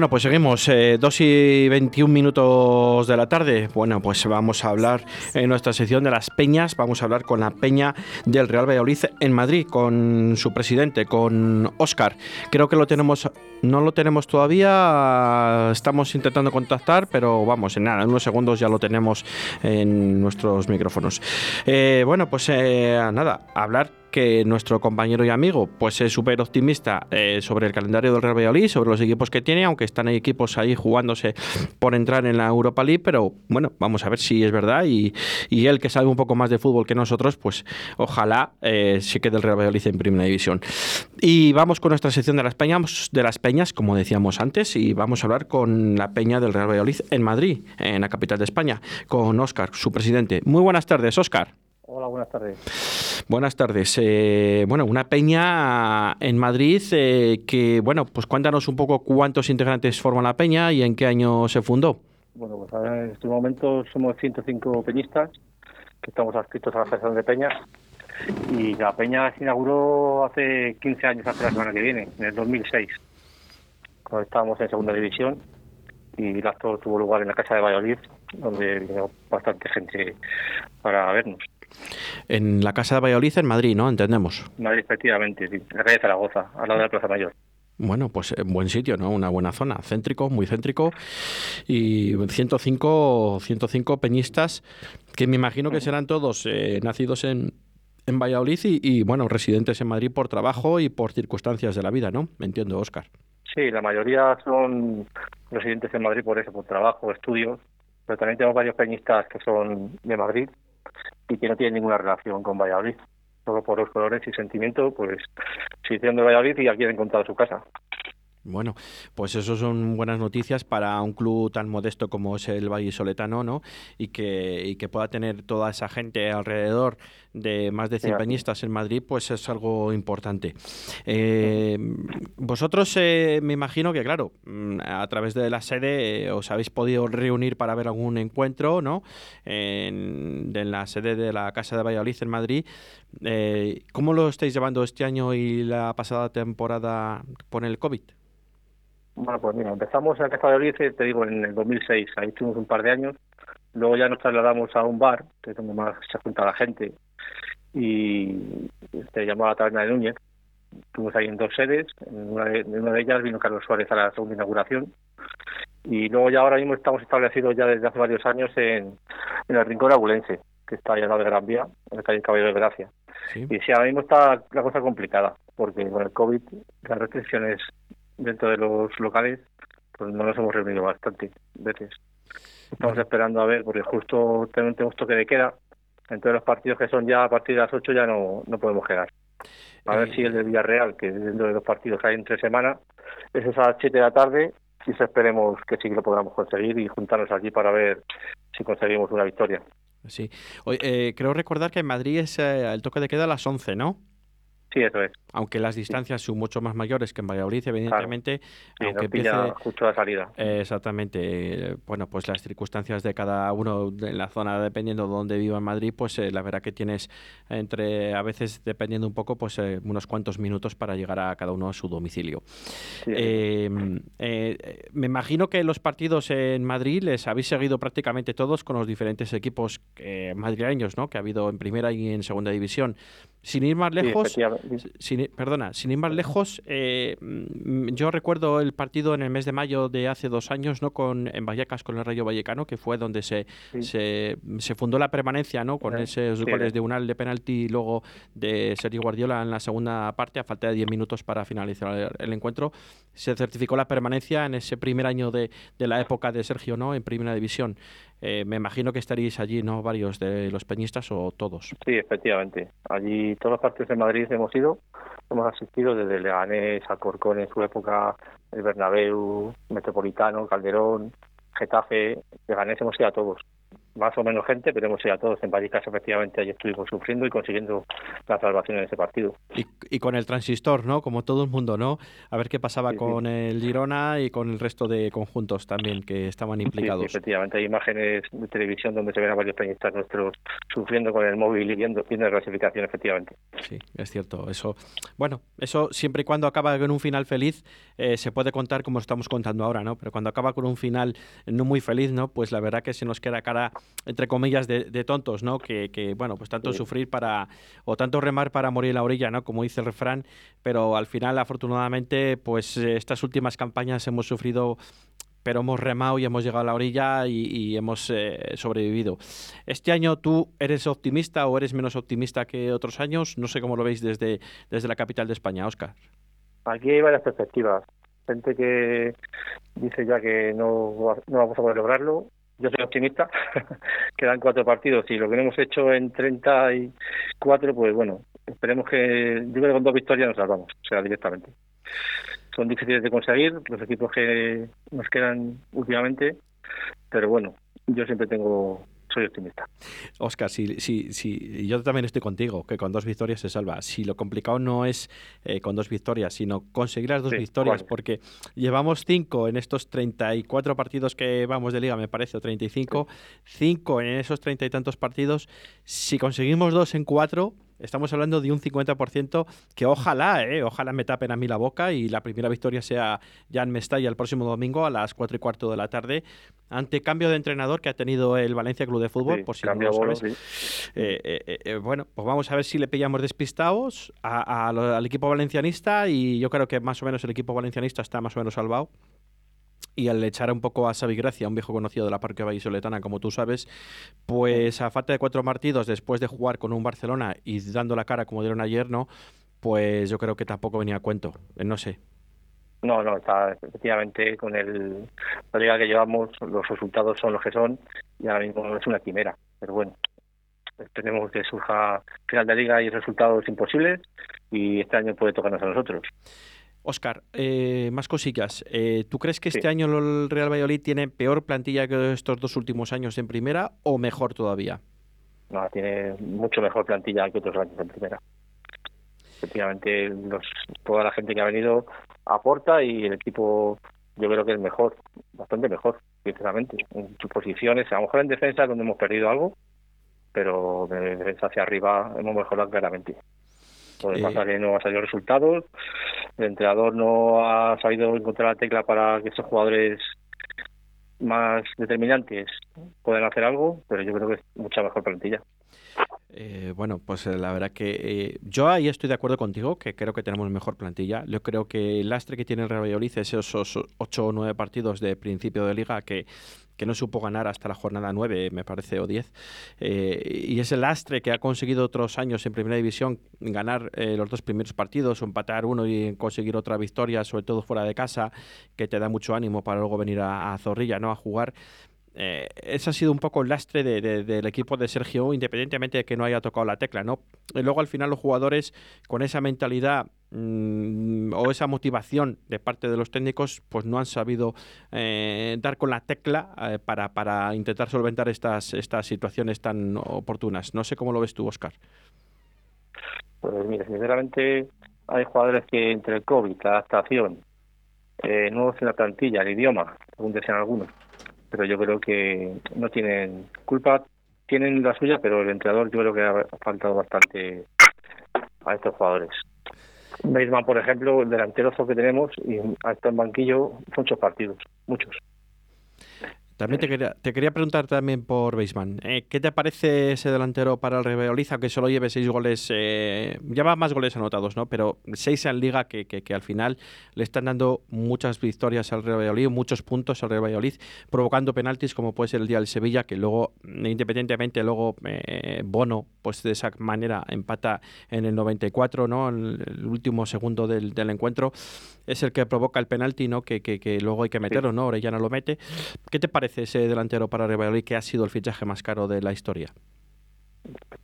Bueno, pues seguimos, eh, 2 y 21 minutos de la tarde. Bueno, pues vamos a hablar en nuestra sección de las peñas, vamos a hablar con la peña del Real Valladolid en Madrid, con su presidente, con Óscar. Creo que lo tenemos, no lo tenemos todavía, estamos intentando contactar, pero vamos, en nada, en unos segundos ya lo tenemos en nuestros micrófonos. Eh, bueno, pues eh, nada, hablar que nuestro compañero y amigo pues es súper optimista eh, sobre el calendario del Real Valladolid, sobre los equipos que tiene, aunque están equipos ahí jugándose por entrar en la Europa League, pero bueno, vamos a ver si es verdad y, y él que sabe un poco más de fútbol que nosotros, pues ojalá eh, se quede el Real Valladolid en Primera División. Y vamos con nuestra sección de las peñas, de las peñas, como decíamos antes, y vamos a hablar con la peña del Real Valladolid en Madrid, en la capital de España, con Óscar, su presidente. Muy buenas tardes, Óscar. Hola, buenas tardes. Buenas tardes. Eh, bueno, una peña en Madrid eh, que, bueno, pues cuéntanos un poco cuántos integrantes forman la peña y en qué año se fundó. Bueno, pues en este momento somos 105 peñistas que estamos adscritos a la Federación de Peñas y la peña se inauguró hace 15 años, hace la semana que viene, en el 2006, cuando estábamos en segunda división y el acto tuvo lugar en la Casa de Valladolid, donde vino bastante gente para vernos. En la Casa de Valladolid, en Madrid, ¿no? Entendemos. Madrid, efectivamente, sí, en la calle Zaragoza, al lado de la Plaza Mayor. Bueno, pues en buen sitio, ¿no? Una buena zona, céntrico, muy céntrico. Y 105, 105 peñistas, que me imagino que serán todos eh, nacidos en, en Valladolid y, y, bueno, residentes en Madrid por trabajo y por circunstancias de la vida, ¿no? Me entiendo, Óscar. Sí, la mayoría son residentes en Madrid por eso, por trabajo, estudios, pero también tenemos varios peñistas que son de Madrid y que no tienen ninguna relación con Valladolid. Solo por los colores y sentimiento, pues se hicieron de Valladolid y aquí han encontrado su casa. Bueno, pues eso son buenas noticias para un club tan modesto como es el Valle Soletano, ¿no? Y que, y que pueda tener toda esa gente alrededor de más de 100 peñistas en Madrid, pues es algo importante. Eh, vosotros eh, me imagino que, claro, mm, a través de la sede eh, os habéis podido reunir para ver algún encuentro, ¿no? En, en la sede de la Casa de Valladolid en Madrid. Eh, ¿Cómo lo estáis llevando este año y la pasada temporada con el COVID? Bueno, pues mira, empezamos en la Casa de Valladolid, te digo, en el 2006. Ahí estuvimos un par de años. Luego ya nos trasladamos a un bar, que es donde más se junta la gente, y se llamaba Taberna de Núñez. Estuvimos ahí en dos sedes. En una, de, en una de ellas vino Carlos Suárez a la segunda inauguración. Y luego ya ahora mismo estamos establecidos ya desde hace varios años en, en el Rincón Agulense, que está allá al lado de Gran Vía, en la calle Caballero de Gracia. Sí. Y sí, ahora mismo está la cosa complicada, porque con el COVID, las restricciones dentro de los locales, pues no nos hemos reunido bastante veces. Estamos bueno. esperando a ver, porque justo tenemos toque de queda, entonces los partidos que son ya a partir de las 8 ya no, no podemos quedar. A eh... ver si el del Villarreal, que dentro de los partidos que hay en tres semanas, es a las 7 de la tarde, si esperemos que sí que lo podamos conseguir y juntarnos allí para ver si conseguimos una victoria. Sí. Oye, eh, creo recordar que en Madrid es eh, el toque de queda a las 11, ¿no? Sí, eso es. Aunque las distancias sí. son mucho más mayores que en Valladolid, evidentemente. Claro. Sí, aunque empiece justo la salida. Eh, exactamente. Bueno, pues las circunstancias de cada uno en la zona, dependiendo de dónde viva en Madrid, pues eh, la verdad que tienes entre, a veces dependiendo un poco, pues eh, unos cuantos minutos para llegar a cada uno a su domicilio. Sí, eh, me imagino que los partidos en Madrid les habéis seguido prácticamente todos con los diferentes equipos madrileños, ¿no? Que ha habido en primera y en segunda división. Sin ir más lejos, sin, perdona, sin ir más lejos, eh, yo recuerdo el partido en el mes de mayo de hace dos años, ¿no? Con en Vallecas con el Rayo Vallecano, que fue donde se, sí. se, se, fundó la permanencia, ¿no? Con esos sí. goles de Unal de penalti y luego de Sergio Guardiola en la segunda parte, a falta de 10 minutos para finalizar el, el, encuentro, se certificó la permanencia en ese primer año de, de la época de Sergio, ¿no? En Primera División. Eh, me imagino que estaréis allí, ¿no? Varios de los peñistas o todos. Sí, efectivamente. Allí todas las partes de Madrid hemos ido, hemos asistido desde Leganés, Alcorcón en su época, el Bernabéu, Metropolitano, Calderón, Getafe, Leganés hemos ido a todos. Más o menos gente, pero hemos ido a todos. En Vallecas, efectivamente, ahí estuvimos sufriendo y consiguiendo la salvación en ese partido. Y, con el transistor, ¿no? Como todo el mundo, ¿no? A ver qué pasaba con el Girona y con el resto de conjuntos también que estaban implicados. efectivamente, hay imágenes de televisión donde se ven a varios peñistas nuestros sufriendo con el móvil y viendo, viendo la clasificación, efectivamente. Sí, es cierto. Eso, bueno, eso siempre y cuando acaba con un final feliz, eh, se puede contar como estamos contando ahora, ¿no? Pero cuando acaba con un final no muy feliz, ¿no? Pues la verdad que se nos queda cara entre comillas, de, tontos, ¿no? Que, que, bueno, pues tanto sufrir para, o tanto remar para morir en la orilla, ¿no? Como dice el refrán, pero al final, afortunadamente, pues estas últimas campañas hemos sufrido pero hemos remado y hemos llegado a la orilla y, hemos eh, sobrevivido. ¿Este año tú eres optimista o eres menos optimista que otros años? No sé cómo lo veis desde, desde la capital de España, Óscar. Aquí hay varias perspectivas. Gente que dice ya que no, no vamos a poder lograrlo yo soy optimista, quedan cuatro partidos y lo que hemos hecho en 34, pues bueno, esperemos que, yo creo que con dos victorias nos salvamos, o sea, directamente. Son difíciles de conseguir los equipos que nos quedan últimamente, pero bueno, yo siempre tengo soy optimista. Oscar, si, si, si, yo también estoy contigo, que con dos victorias se salva. Si lo complicado no es eh, con dos victorias, sino conseguir las dos victorias, porque llevamos cinco en estos 34 partidos que vamos de liga, me parece, o 35, cinco en esos treinta y tantos partidos. Si conseguimos dos en cuatro, Estamos hablando de un 50% que ojalá, eh, ojalá me tapen a mí la boca y la primera victoria sea ya en Mestalla el próximo domingo a las 4 y cuarto de la tarde. Ante cambio de entrenador que ha tenido el Valencia Club de Fútbol, por si no lo sabes. Eh, eh, eh, bueno, pues vamos a ver si le pillamos despistados al equipo valencianista y yo creo que más o menos el equipo valencianista está más o menos salvado y al echar un poco a Gracia, un viejo conocido de la Parque Vallisoletana, como tú sabes, pues a falta de cuatro partidos, después de jugar con un Barcelona y dando la cara como dieron ayer, ¿no? Pues yo creo que tampoco venía a cuento, eh, no sé. No, no, está efectivamente con el, la liga que llevamos, los resultados son los que son y ahora mismo es una quimera, pero bueno, esperemos que surja final de liga y resultados imposibles y este año puede tocarnos a nosotros. Oscar, eh, más cosillas. Eh, ¿Tú crees que este año el Real Valladolid tiene peor plantilla que estos dos últimos años en primera o mejor todavía? No, tiene mucho mejor plantilla que otros años en primera. Efectivamente, los, toda la gente que ha venido aporta y el equipo yo creo que es mejor, bastante mejor, sinceramente. En sus posiciones, a lo mejor en defensa donde hemos perdido algo, pero de defensa hacia arriba hemos mejorado claramente. Lo demás que no ha salido resultados, el entrenador no ha sabido encontrar la tecla para que esos jugadores más determinantes puedan hacer algo, pero yo creo que es mucha mejor plantilla. Eh, bueno, pues eh, la verdad que eh, yo ahí estoy de acuerdo contigo, que creo que tenemos mejor plantilla. Yo creo que el lastre que tiene el Real Valladolid es esos ocho o nueve partidos de principio de liga que que no supo ganar hasta la jornada 9, me parece, o 10. Eh, y es el lastre que ha conseguido otros años en Primera División ganar eh, los dos primeros partidos, empatar uno y conseguir otra victoria, sobre todo fuera de casa, que te da mucho ánimo para luego venir a, Zorrilla ¿no? a jugar. Eh, ese ha sido un poco el lastre del equipo de Sergio, independientemente de que no haya tocado la tecla, ¿no? Y luego al final los jugadores con esa mentalidad Mm, o esa motivación de parte de los técnicos pues no han sabido eh, dar con la tecla eh, para, para intentar solventar estas, estas situaciones tan oportunas. No sé cómo lo ves tú, Oscar. Pues mira, sinceramente hay jugadores que entre el COVID, la adaptación, eh, nuevos en la plantilla, el idioma, según decían algunos, pero yo creo que no tienen culpa, tienen la suya, pero el entrenador yo creo que ha faltado bastante a estos jugadores. Beisman, por ejemplo, el delantero que tenemos, y hasta en banquillo muchos partidos, muchos. También te quería, te quería preguntar también por Beisman. Eh, ¿Qué te parece ese delantero para el Real que solo lleve seis goles? Eh, lleva más goles anotados, ¿no? Pero seis en Liga que, que, al final le están dando muchas victorias al Real Valladolid, muchos puntos al Real Valladolid, provocando penaltis como puede ser el día del Sevilla, que luego, independientemente, luego eh, Bono, pues de esa manera empata en el 94, ¿no? El, el último segundo del, del, encuentro es el que provoca el penalti, ¿no? Que, que, que luego hay que meterlo, ¿no? Orellana lo mete. ¿Qué te parece? Ese delantero para Real que ha sido el fichaje más caro de la historia?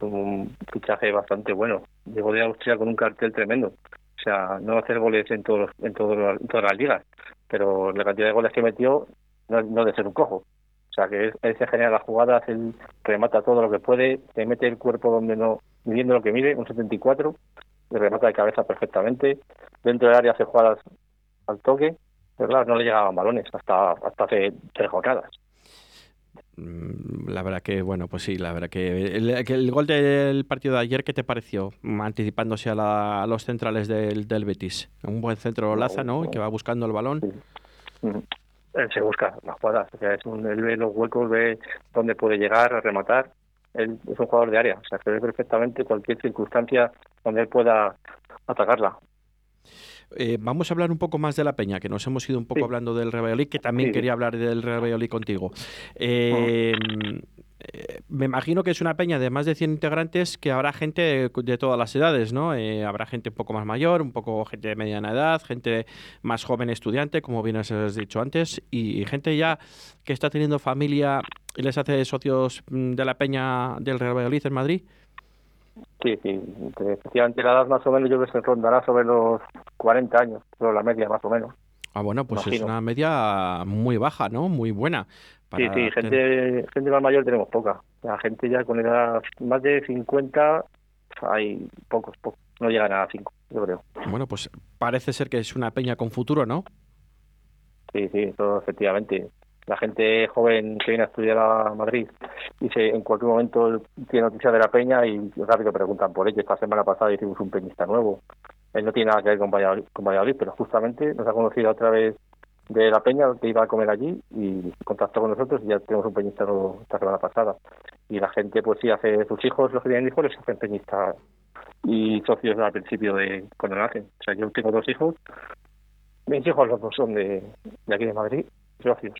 Un fichaje bastante bueno. Llegó de Austria con un cartel tremendo. O sea, no hacer goles en, todos, en, todas las ligas, pero la cantidad de goles que metió no, debe ser un cojo. O sea que él, se genera las jugadas, él remata todo lo que puede, te mete el cuerpo donde no, midiendo lo que mide, un 74, le remata de cabeza perfectamente, dentro del área hace jugadas al toque, ¿verdad? No le llegaban balones hasta, hasta hace tres jornadas. Mm, la verdad que, bueno, pues sí, la verdad que el, gol del partido de ayer, ¿qué te pareció? Anticipándose a, los centrales del, del, Betis. Un buen centro Laza, ¿no? Que va buscando el balón. Él se busca las jugadas, o sea, es un, él ve los huecos, ve dónde puede llegar a rematar. Él es un jugador de área, o sea, se ve perfectamente cualquier circunstancia donde él pueda atacarla. Eh, vamos a hablar un poco más de la Peña, que nos hemos ido un poco hablando del Real Valladolid, que también quería hablar del Real Valladolid contigo. Eh, eh, me imagino que es una peña de más de 100 integrantes que habrá gente de todas las edades, ¿no? habrá gente un poco más mayor, un poco gente de mediana edad, gente más joven estudiante, como bien has dicho antes, y gente ya que está teniendo familia y les hace socios mm, de la peña del Real Valladolid en Madrid. Sí, sí, efectivamente la edad más o menos yo creo que se rondará sobre los 40 años, pero la media más o menos. Ah, bueno, pues es una media muy baja, ¿no? Muy buena. sí, sí, gente, gente más mayor tenemos poca. La gente ya con edad más de 50 hay pocos, pocos. No llegan a 5, yo creo. Bueno, pues parece ser que es una peña con futuro, ¿no? Sí, sí, eso efectivamente la gente joven que viene a estudiar a Madrid y se, en cualquier momento tiene noticias de la peña y rápido preguntan por ello. Esta semana pasada hicimos un peñista nuevo. Él no tiene nada que ver con Valladolid, pero justamente nos ha conocido a través de la peña que iba a comer allí y contactó con nosotros y ya tenemos un peñista nuevo esta semana pasada. Y la gente pues sí hace sus hijos, los que tienen hijos, les hacen peñistas y socios al principio de cuando nacen. O sea, yo tengo dos hijos, mis hijos los dos son de, de aquí de Madrid, socios.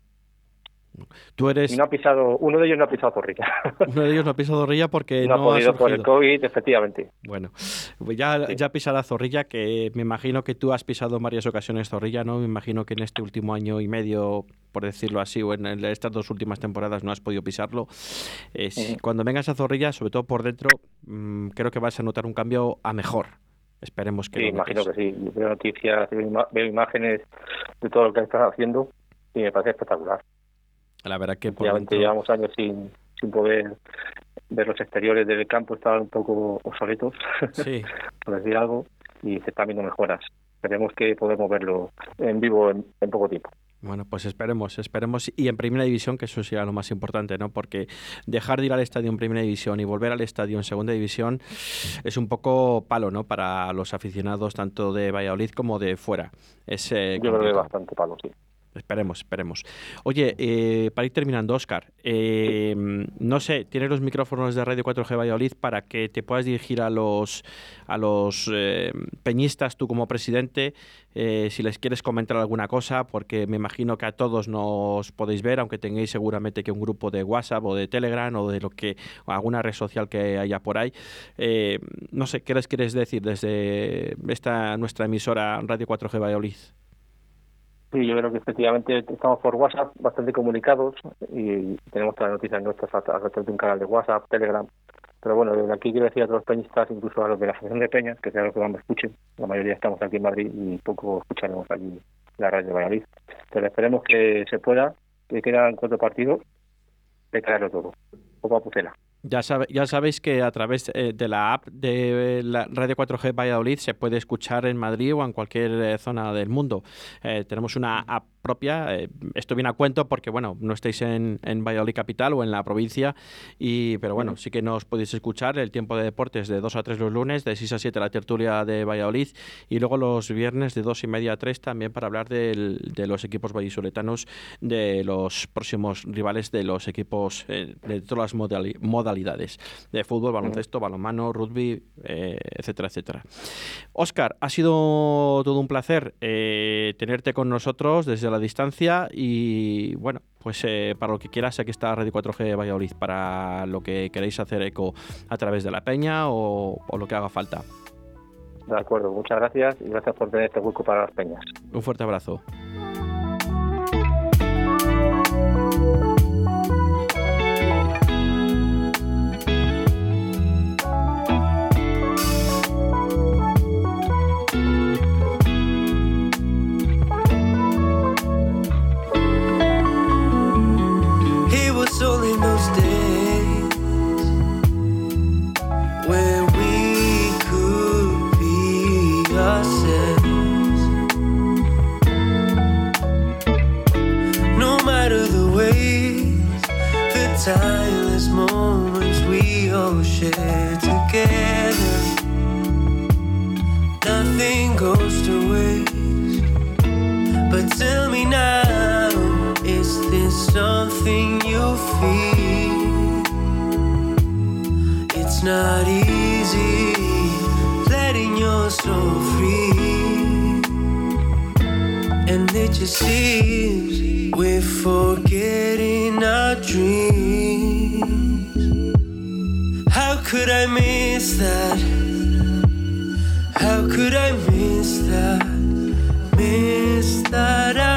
Tú eres... Y no ha pisado, uno de ellos no ha pisado Zorrilla. Uno de ellos no ha pisado Zorrilla porque no, ha podido por el COVID, efectivamente. Bueno, pues ya, ya pisará Zorrilla, que me imagino que tú has pisado en varias ocasiones Zorrilla, ¿no? Me imagino que en este último año y medio, por decirlo así, o en estas dos últimas temporadas no has podido pisarlo. Eh, cuando vengas a Zorrilla, sobre todo por dentro, mm, creo que vas a notar un cambio a mejor. Esperemos que. Sí, imagino que sí. Veo noticias, veo imágenes de todo lo que están haciendo y me parece espectacular. La verdad que por llevamos años sin, sin poder ver los exteriores del campo, estaban un poco obsoletos, sí. por decir algo, y se están viendo mejoras. Esperemos que podemos verlo en vivo en, poco tiempo. Bueno, pues esperemos, esperemos. Y en Primera División, que eso sea lo más importante, ¿no? Porque dejar de ir al estadio en Primera División y volver al estadio en Segunda División es un poco palo, ¿no? Para los aficionados tanto de Valladolid como de fuera. Es, eh, Yo creo que es bastante palo, sí. Esperemos, esperemos. Oye, eh, para ir terminando, Oscar, eh, no sé, tienes los micrófonos de Radio 4G Valladolid para que te puedas dirigir a los, a los eh, peñistas, tú como presidente, si les quieres comentar alguna cosa, porque me imagino que a todos nos podéis ver, aunque tengáis seguramente que un grupo de WhatsApp o de Telegram o de lo que, o alguna red social que haya por ahí. no sé, ¿qué les quieres decir desde esta nuestra emisora Radio 4G Valladolid? Sí, yo creo que efectivamente estamos por WhatsApp bastante comunicados y tenemos todas las noticias nuestras a través de un canal de WhatsApp, Telegram. Pero bueno, desde aquí quiero decir a todos los peñistas, incluso a los de la Asociación de Peñas, que sea lo que más me escuchen. La mayoría estamos aquí en Madrid y poco escucharemos allí la radio de Valladolid. Pero esperemos que se pueda, que quedan cuatro partidos, de crearlo todo. Poco a pucela. Ya, ya sabéis que a través eh, de la app de la Radio 4G Valladolid se puede escuchar en Madrid o en cualquier eh, zona del mundo. Eh, tenemos una app propia. Eh, esto viene a cuento porque, bueno, no estáis en, en, Valladolid capital o en la provincia, y, pero bueno, sí que nos podéis escuchar el tiempo de deportes de 2 a 3 los lunes, de 6 a 7 la tertulia de Valladolid, y luego los viernes de 2 y media a 3 también para hablar de los equipos vallisoletanos, de los próximos rivales de los equipos eh, de todas las modalidades, de fútbol, baloncesto, balonmano, rugby, eh, etcétera, etcétera. Oscar, ha sido todo un placer tenerte con nosotros desde la distancia y bueno, pues eh, para lo que quieras, aquí está Radio 4G Valladolid para lo que queréis hacer eco a través de la peña o, o lo que haga falta. De acuerdo, muchas gracias y gracias por tener este hueco para las peñas. Un fuerte abrazo. yourself it just seems we're forgetting our dreams. How could I miss that? How could I miss that? Miss that?